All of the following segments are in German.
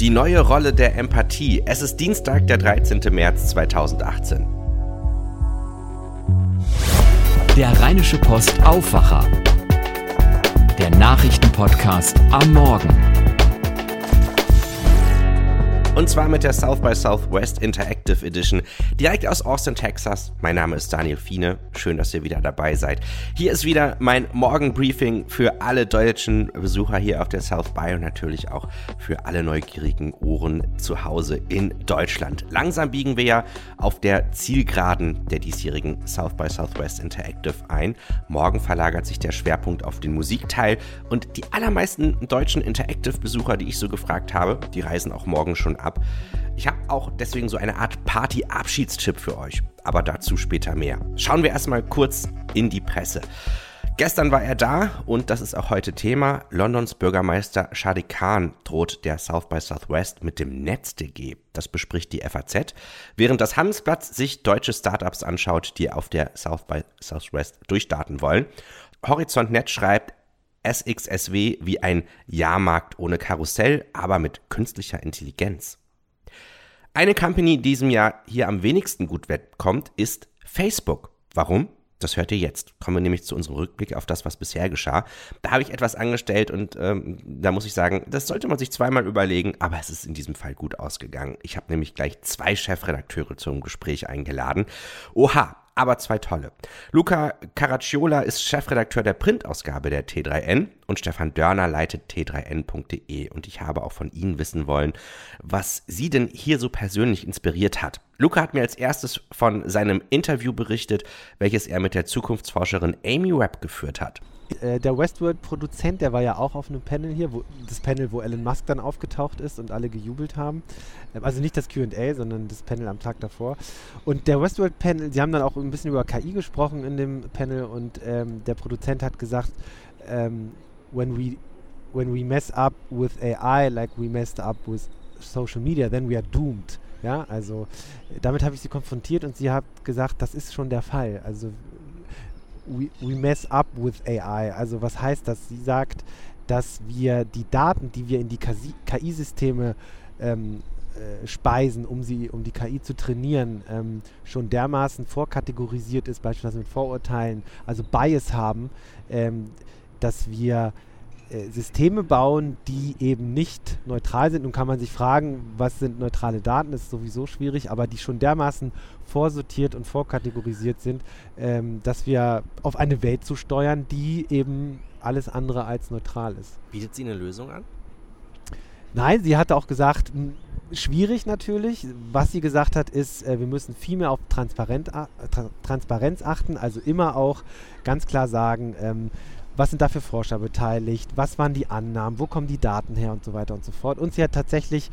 Die neue Rolle der Empathie. Es ist Dienstag, der 13. März 2018. Der Rheinische Post Aufwacher. Der Nachrichtenpodcast am Morgen. Und zwar mit der South by Southwest Interactive Edition direkt aus Austin, Texas. Mein Name ist Daniel Fiene. Schön, dass ihr wieder dabei seid. Hier ist wieder mein Morgenbriefing für alle deutschen Besucher hier auf der South by und natürlich auch für alle neugierigen Ohren zu Hause in Deutschland. Langsam biegen wir ja auf der Zielgeraden der diesjährigen South by Southwest Interactive ein. Morgen verlagert sich der Schwerpunkt auf den Musikteil und die allermeisten deutschen Interactive-Besucher, die ich so gefragt habe, die reisen auch morgen schon ab ab. Ich habe auch deswegen so eine Art Party-Abschiedschip für euch, aber dazu später mehr. Schauen wir erstmal kurz in die Presse. Gestern war er da und das ist auch heute Thema. Londons Bürgermeister Shadi Khan droht der South by Southwest mit dem NetzDG. Das bespricht die FAZ, während das Handelsblatt sich deutsche Startups anschaut, die auf der South by Southwest durchstarten wollen. Horizont Net schreibt, SXSW wie ein Jahrmarkt ohne Karussell, aber mit künstlicher Intelligenz. Eine Company, die diesem Jahr hier am wenigsten gut wegkommt, ist Facebook. Warum? Das hört ihr jetzt. Kommen wir nämlich zu unserem Rückblick auf das, was bisher geschah. Da habe ich etwas angestellt und ähm, da muss ich sagen, das sollte man sich zweimal überlegen, aber es ist in diesem Fall gut ausgegangen. Ich habe nämlich gleich zwei Chefredakteure zum Gespräch eingeladen. Oha, aber zwei tolle. Luca Caracciola ist Chefredakteur der Printausgabe der T3N und Stefan Dörner leitet t3n.de und ich habe auch von Ihnen wissen wollen, was Sie denn hier so persönlich inspiriert hat. Luca hat mir als erstes von seinem Interview berichtet, welches er mit der Zukunftsforscherin Amy Webb geführt hat. Äh, der Westworld-Produzent, der war ja auch auf einem Panel hier, wo, das Panel, wo Elon Musk dann aufgetaucht ist und alle gejubelt haben. Also nicht das QA, sondern das Panel am Tag davor. Und der Westworld-Panel, sie haben dann auch ein bisschen über KI gesprochen in dem Panel und ähm, der Produzent hat gesagt, ähm, when we when we mess up with AI like we messed up with social media, then we are doomed. Ja, also damit habe ich sie konfrontiert und sie hat gesagt, das ist schon der Fall. Also we, we mess up with AI. Also was heißt das? Sie sagt, dass wir die Daten, die wir in die KI-Systeme ähm, äh, speisen, um sie, um die KI zu trainieren, ähm, schon dermaßen vorkategorisiert ist, beispielsweise mit Vorurteilen, also Bias haben, ähm, dass wir äh, Systeme bauen, die eben nicht neutral sind. Nun kann man sich fragen, was sind neutrale Daten, das ist sowieso schwierig, aber die schon dermaßen vorsortiert und vorkategorisiert sind, ähm, dass wir auf eine Welt zu steuern, die eben alles andere als neutral ist. Bietet sie eine Lösung an? Nein, sie hatte auch gesagt, schwierig natürlich. Was sie gesagt hat, ist, äh, wir müssen viel mehr auf äh, Transparenz achten, also immer auch ganz klar sagen, ähm, was sind da für Forscher beteiligt, was waren die Annahmen, wo kommen die Daten her und so weiter und so fort. Und sie hat tatsächlich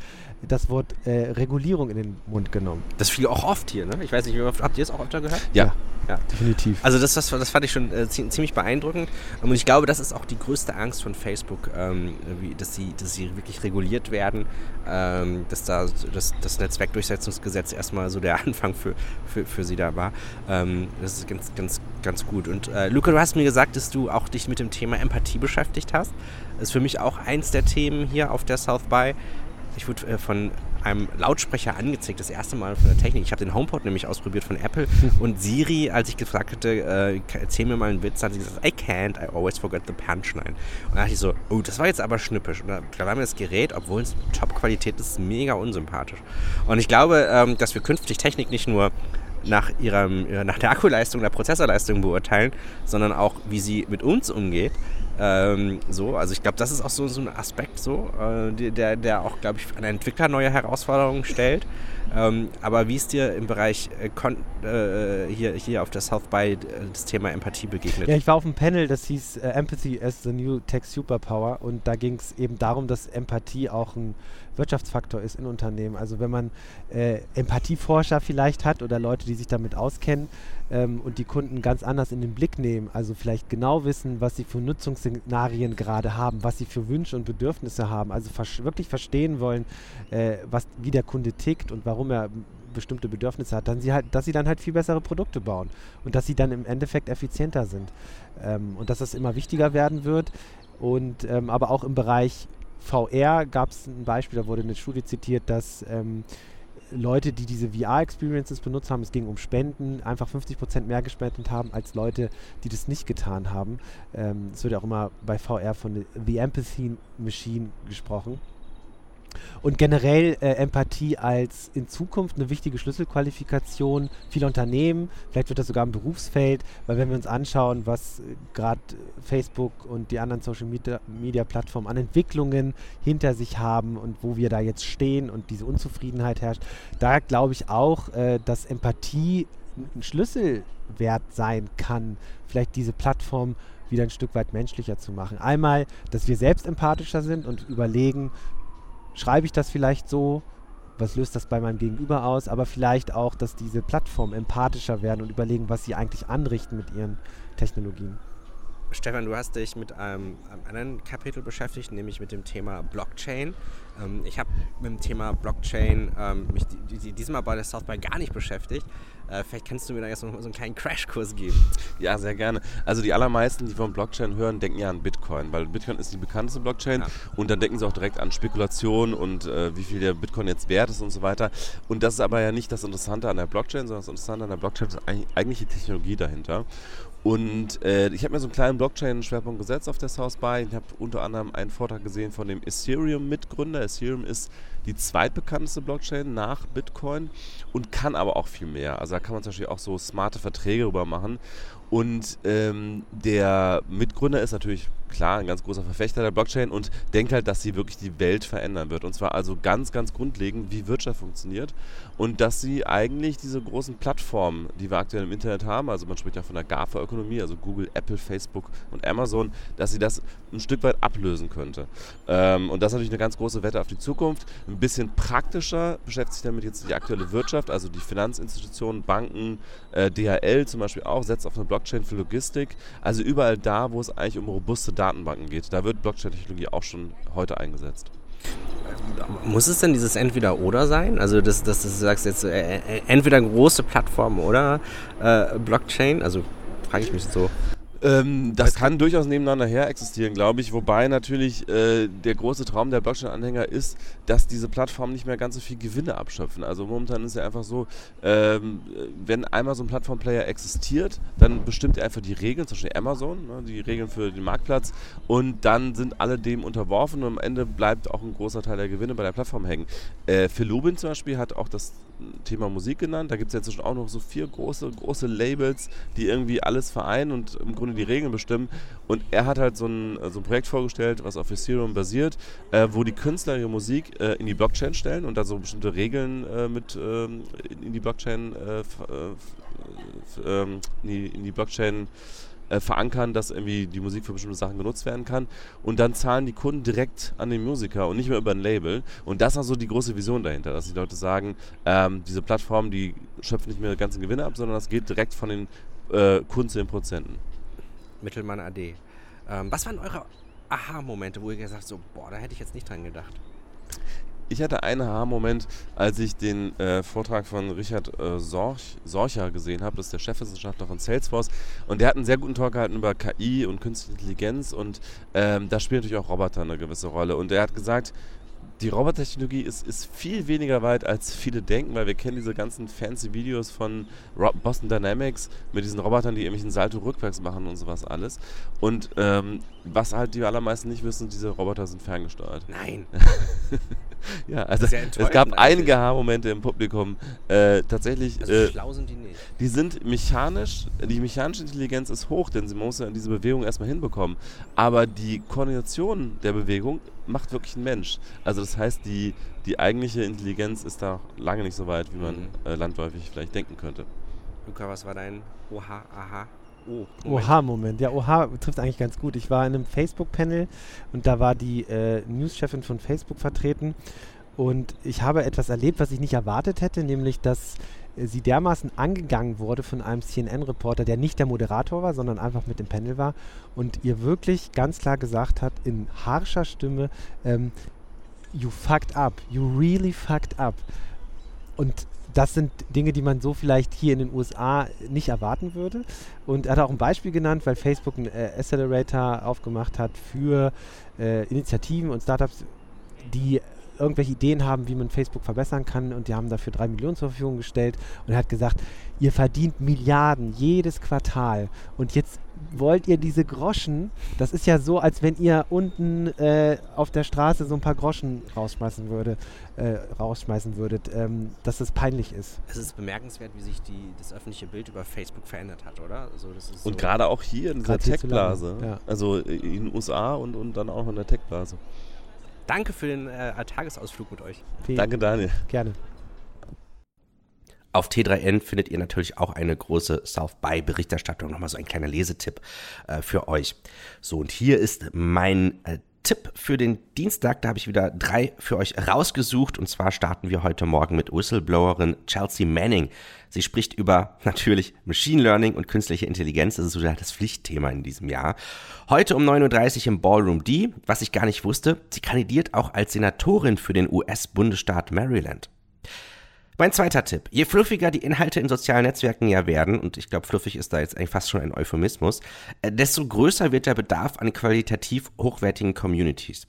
das Wort äh, Regulierung in den Mund genommen. Das fiel auch oft hier, ne? Ich weiß nicht, habt ihr es auch öfter gehört? Ja. ja. definitiv. Also das, das, das fand ich schon äh, ziemlich beeindruckend. Und ich glaube, das ist auch die größte Angst von Facebook, ähm, wie, dass, sie, dass sie wirklich reguliert werden, ähm, dass da das, das Netzwerkdurchsetzungsgesetz erstmal so der Anfang für, für, für sie da war. Ähm, das ist ganz, ganz, ganz gut. Und äh, Luca, du hast mir gesagt, dass du auch dich mit dem Thema Empathie beschäftigt hast. Das ist für mich auch eins der Themen hier auf der South by. Ich wurde äh, von einem Lautsprecher angezeigt, das erste Mal von der Technik. Ich habe den HomePod nämlich ausprobiert von Apple und Siri, als ich gefragt hatte, äh, erzähl mir mal einen Witz, hat sie gesagt, I can't, I always forget the punchline. Und da dachte ich so, oh, das war jetzt aber schnippisch. Und da, da war mir das Gerät, obwohl es Top-Qualität ist, mega unsympathisch. Und ich glaube, ähm, dass wir künftig Technik nicht nur nach, ihrem, äh, nach der Akkuleistung, der Prozessorleistung beurteilen, sondern auch, wie sie mit uns umgeht. Ähm, so, also ich glaube, das ist auch so, so ein Aspekt, so, äh, der, der auch, glaube ich, an Entwickler neue Herausforderungen stellt. Ähm, aber wie ist dir im Bereich äh, äh, hier, hier auf der South by äh, das Thema Empathie begegnet? Ja, ich war auf einem Panel, das hieß äh, Empathy as the New Tech Superpower und da ging es eben darum, dass Empathie auch ein Wirtschaftsfaktor ist in Unternehmen. Also wenn man äh, Empathieforscher vielleicht hat oder Leute, die sich damit auskennen ähm, und die Kunden ganz anders in den Blick nehmen, also vielleicht genau wissen, was sie für Nutzungsszenarien gerade haben, was sie für Wünsche und Bedürfnisse haben, also vers wirklich verstehen wollen, äh, was, wie der Kunde tickt und warum er bestimmte Bedürfnisse hat, dann sie halt, dass sie dann halt viel bessere Produkte bauen und dass sie dann im Endeffekt effizienter sind ähm, und dass das immer wichtiger werden wird und ähm, aber auch im Bereich VR gab es ein Beispiel, da wurde eine Studie zitiert, dass ähm, Leute, die diese VR-Experiences benutzt haben, es ging um Spenden, einfach 50% mehr gespendet haben als Leute, die das nicht getan haben. Ähm, es wird auch immer bei VR von The Empathy Machine gesprochen. Und generell äh, Empathie als in Zukunft eine wichtige Schlüsselqualifikation vieler Unternehmen. Vielleicht wird das sogar im Berufsfeld, weil wenn wir uns anschauen, was äh, gerade Facebook und die anderen Social Media, Media Plattformen an Entwicklungen hinter sich haben und wo wir da jetzt stehen und diese Unzufriedenheit herrscht, da glaube ich auch, äh, dass Empathie ein Schlüsselwert sein kann, vielleicht diese Plattform wieder ein Stück weit menschlicher zu machen. Einmal, dass wir selbst empathischer sind und überlegen, schreibe ich das vielleicht so? Was löst das bei meinem Gegenüber aus? Aber vielleicht auch, dass diese Plattformen empathischer werden und überlegen, was sie eigentlich anrichten mit ihren Technologien. Stefan, du hast dich mit einem, einem anderen Kapitel beschäftigt, nämlich mit dem Thema Blockchain. Ähm, ich habe mit dem Thema Blockchain ähm, mich die, die, diesmal bei der South by gar nicht beschäftigt. Äh, vielleicht kannst du mir da jetzt noch so einen kleinen Crashkurs geben. Ja, sehr gerne. Also die allermeisten, die von Blockchain hören, denken ja an Bitcoin, weil Bitcoin ist die bekannteste Blockchain ja. und dann denken sie auch direkt an Spekulation und äh, wie viel der Bitcoin jetzt wert ist und so weiter. Und das ist aber ja nicht das Interessante an der Blockchain, sondern das Interessante an der Blockchain ist eigentlich die Technologie dahinter. Und äh, ich habe mir so einen kleinen Blockchain-Schwerpunkt gesetzt auf der South by. Ich habe unter anderem einen Vortrag gesehen von dem Ethereum-Mitgründer. Ethereum ist die zweitbekannteste Blockchain nach Bitcoin und kann aber auch viel mehr. Also da kann man zum Beispiel auch so smarte Verträge rüber machen. Und ähm, der Mitgründer ist natürlich klar ein ganz großer Verfechter der Blockchain und denkt halt, dass sie wirklich die Welt verändern wird. Und zwar also ganz, ganz grundlegend, wie Wirtschaft funktioniert und dass sie eigentlich diese großen Plattformen, die wir aktuell im Internet haben, also man spricht ja von der GAFA-Ökonomie, also Google, Apple, Facebook und Amazon, dass sie das ein Stück weit ablösen könnte. Ähm, und das ist natürlich eine ganz große Wette auf die Zukunft. Ein bisschen praktischer beschäftigt sich damit jetzt die aktuelle Wirtschaft, also die Finanzinstitutionen, Banken, äh, DHL zum Beispiel auch, setzt auf eine Blockchain für Logistik. Also überall da, wo es eigentlich um robuste Datenbanken geht, da wird Blockchain-Technologie auch schon heute eingesetzt. Muss es denn dieses Entweder-Oder sein? Also, dass, dass du sagst jetzt äh, äh, entweder große Plattform oder äh, Blockchain? Also, frage ich mich so. Ähm, das kann durchaus nebeneinander her existieren, glaube ich. Wobei natürlich äh, der große Traum der Blockchain-Anhänger ist, dass diese Plattformen nicht mehr ganz so viel Gewinne abschöpfen. Also momentan ist ja einfach so, ähm, wenn einmal so ein Plattform-Player existiert, dann bestimmt er einfach die Regeln, zum Beispiel Amazon, ne, die Regeln für den Marktplatz, und dann sind alle dem unterworfen und am Ende bleibt auch ein großer Teil der Gewinne bei der Plattform hängen. Äh, Phil Lubin zum Beispiel hat auch das Thema Musik genannt. Da gibt es ja inzwischen auch noch so vier große, große Labels, die irgendwie alles vereinen und im Grunde die Regeln bestimmen. Und er hat halt so ein, so ein Projekt vorgestellt, was auf Ethereum basiert, äh, wo die Künstler ihre Musik äh, in die Blockchain stellen und da so bestimmte Regeln äh, mit ähm, in die Blockchain äh, äh, ähm, in die, in die Blockchain äh, verankern, dass irgendwie die Musik für bestimmte Sachen genutzt werden kann. Und dann zahlen die Kunden direkt an den Musiker und nicht mehr über ein Label. Und das ist also die große Vision dahinter, dass die Leute sagen, ähm, diese Plattformen, die schöpfen nicht mehr die ganzen Gewinne ab, sondern das geht direkt von den äh, Kunden zu den Prozenten. Mittelmann AD. Ähm, was waren eure Aha-Momente, wo ihr gesagt habt, so, boah, da hätte ich jetzt nicht dran gedacht? Ich hatte einen Aha-Moment, als ich den äh, Vortrag von Richard äh, Sorch, Sorcher gesehen habe. Das ist der Chefwissenschaftler von Salesforce. Und der hat einen sehr guten Talk gehalten über KI und Künstliche Intelligenz. Und ähm, da spielen natürlich auch Roboter eine gewisse Rolle. Und er hat gesagt, die Robotertechnologie ist, ist viel weniger weit, als viele denken, weil wir kennen diese ganzen fancy Videos von Boston Dynamics mit diesen Robotern, die irgendwelchen Salto rückwärts machen und sowas alles. Und ähm, was halt die allermeisten nicht wissen, diese Roboter sind ferngesteuert. Nein. ja, also es gab einige Haarmomente im Publikum. Äh, tatsächlich. Also äh, schlau sind die nicht. Die sind mechanisch, die mechanische Intelligenz ist hoch, denn sie muss ja diese Bewegung erstmal hinbekommen. Aber die Koordination der Bewegung macht wirklich ein Mensch. Also das heißt, die, die eigentliche Intelligenz ist da lange nicht so weit, wie man mhm. äh, landläufig vielleicht denken könnte. Luca, was war dein Oha, Aha? Oh, Oha-Moment. Ja, Oha trifft eigentlich ganz gut. Ich war in einem Facebook-Panel und da war die äh, News-Chefin von Facebook vertreten und ich habe etwas erlebt, was ich nicht erwartet hätte, nämlich dass äh, sie dermaßen angegangen wurde von einem CNN-Reporter, der nicht der Moderator war, sondern einfach mit dem Panel war und ihr wirklich ganz klar gesagt hat, in harscher Stimme, ähm, you fucked up, you really fucked up. Und das sind Dinge, die man so vielleicht hier in den USA nicht erwarten würde. Und er hat auch ein Beispiel genannt, weil Facebook einen äh, Accelerator aufgemacht hat für äh, Initiativen und Startups, die irgendwelche Ideen haben, wie man Facebook verbessern kann und die haben dafür drei Millionen zur Verfügung gestellt und er hat gesagt, ihr verdient Milliarden jedes Quartal und jetzt wollt ihr diese Groschen, das ist ja so, als wenn ihr unten äh, auf der Straße so ein paar Groschen rausschmeißen, würde, äh, rausschmeißen würdet, ähm, dass es peinlich ist. Es ist bemerkenswert, wie sich die, das öffentliche Bild über Facebook verändert hat, oder? Also das ist und so gerade auch hier in dieser Tech-Blase. Ja. Also in den USA und, und dann auch in der Tech-Blase. Danke für den äh, Tagesausflug mit euch. Vielen Danke, Daniel. Gerne. Auf T3N findet ihr natürlich auch eine große South by Berichterstattung. Nochmal so ein kleiner Lesetipp äh, für euch. So, und hier ist mein äh, Tipp für den Dienstag. Da habe ich wieder drei für euch rausgesucht. Und zwar starten wir heute Morgen mit Whistleblowerin Chelsea Manning. Sie spricht über natürlich Machine Learning und künstliche Intelligenz. Das ist so das Pflichtthema in diesem Jahr. Heute um 9.30 Uhr im Ballroom D. Was ich gar nicht wusste, sie kandidiert auch als Senatorin für den US-Bundesstaat Maryland. Mein zweiter Tipp. Je fluffiger die Inhalte in sozialen Netzwerken ja werden, und ich glaube, fluffig ist da jetzt eigentlich fast schon ein Euphemismus, äh, desto größer wird der Bedarf an qualitativ hochwertigen Communities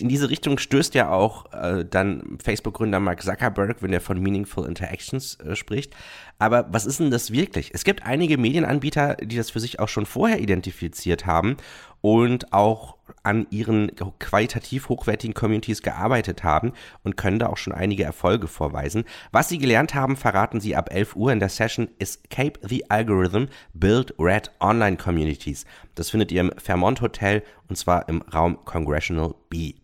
in diese Richtung stößt ja auch äh, dann Facebook-Gründer Mark Zuckerberg, wenn er von Meaningful Interactions äh, spricht. Aber was ist denn das wirklich? Es gibt einige Medienanbieter, die das für sich auch schon vorher identifiziert haben und auch an ihren qualitativ hochwertigen Communities gearbeitet haben und können da auch schon einige Erfolge vorweisen. Was sie gelernt haben, verraten sie ab 11 Uhr in der Session Escape the Algorithm, Build Red Online Communities. Das findet ihr im Fairmont Hotel und zwar im Raum Congressional B.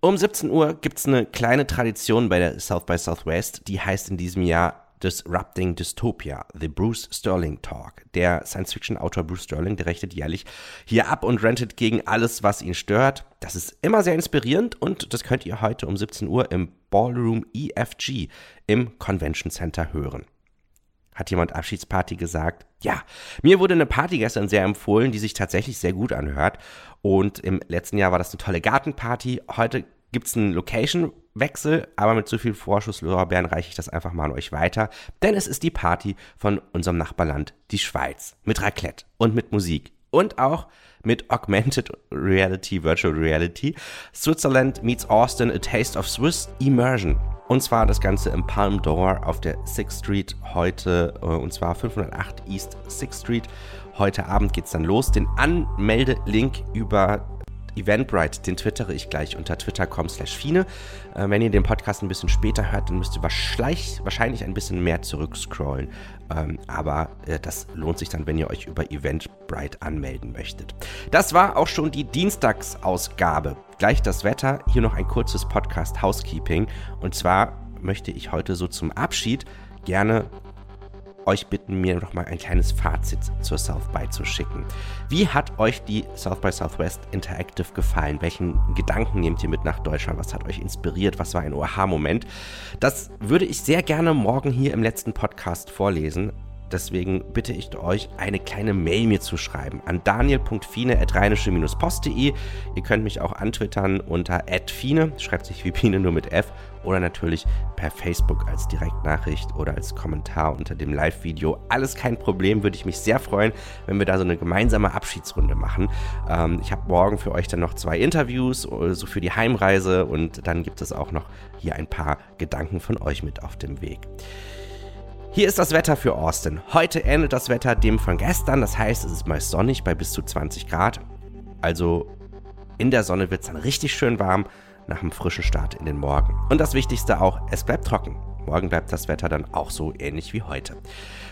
Um 17 Uhr gibt es eine kleine Tradition bei der South by Southwest, die heißt in diesem Jahr Disrupting Dystopia, The Bruce Sterling Talk. Der Science-Fiction-Autor Bruce Sterling, der rechnet jährlich hier ab und rentet gegen alles, was ihn stört. Das ist immer sehr inspirierend und das könnt ihr heute um 17 Uhr im Ballroom EFG im Convention Center hören. Hat jemand Abschiedsparty gesagt? Ja, mir wurde eine Party gestern sehr empfohlen, die sich tatsächlich sehr gut anhört. Und im letzten Jahr war das eine tolle Gartenparty. Heute gibt es einen Location-Wechsel, aber mit so viel Vorschusslorbeeren reiche ich das einfach mal an euch weiter, denn es ist die Party von unserem Nachbarland, die Schweiz, mit Raclette und mit Musik und auch mit Augmented Reality, Virtual Reality. Switzerland meets Austin, a taste of Swiss Immersion. Und zwar das Ganze im Palm Door auf der 6th Street heute, äh, und zwar 508 East 6th Street. Heute Abend geht es dann los. Den Anmeldelink über Eventbrite, den twittere ich gleich unter twitter.com slash fine. Äh, wenn ihr den Podcast ein bisschen später hört, dann müsst ihr wahrscheinlich, wahrscheinlich ein bisschen mehr zurückscrollen. Ähm, aber äh, das lohnt sich dann, wenn ihr euch über Eventbrite anmelden möchtet. Das war auch schon die Dienstagsausgabe. Gleich das Wetter. Hier noch ein kurzes Podcast Housekeeping. Und zwar möchte ich heute so zum Abschied gerne euch bitten, mir noch mal ein kleines Fazit zur South by zu schicken. Wie hat euch die South by Southwest Interactive gefallen? Welchen Gedanken nehmt ihr mit nach Deutschland? Was hat euch inspiriert? Was war ein Oha-Moment? Das würde ich sehr gerne morgen hier im letzten Podcast vorlesen. Deswegen bitte ich euch, eine kleine Mail mir zu schreiben an daniel.fine.rheinische-post.de. Ihr könnt mich auch antwittern unter @fine, schreibt sich wie Pine nur mit F, oder natürlich per Facebook als Direktnachricht oder als Kommentar unter dem Live-Video. Alles kein Problem, würde ich mich sehr freuen, wenn wir da so eine gemeinsame Abschiedsrunde machen. Ähm, ich habe morgen für euch dann noch zwei Interviews, äh, so für die Heimreise und dann gibt es auch noch hier ein paar Gedanken von euch mit auf dem Weg. Hier ist das Wetter für Austin. Heute ähnelt das Wetter dem von gestern, das heißt, es ist meist sonnig bei bis zu 20 Grad. Also in der Sonne wird es dann richtig schön warm nach einem frischen Start in den Morgen. Und das Wichtigste auch, es bleibt trocken. Morgen bleibt das Wetter dann auch so ähnlich wie heute.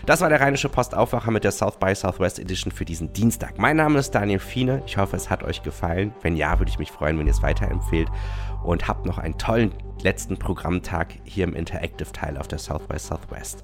Das war der Rheinische Post Aufwacher mit der South by Southwest Edition für diesen Dienstag. Mein Name ist Daniel Fiene. Ich hoffe, es hat euch gefallen. Wenn ja, würde ich mich freuen, wenn ihr es weiterempfehlt. Und habt noch einen tollen letzten Programmtag hier im Interactive Teil auf der South by Southwest.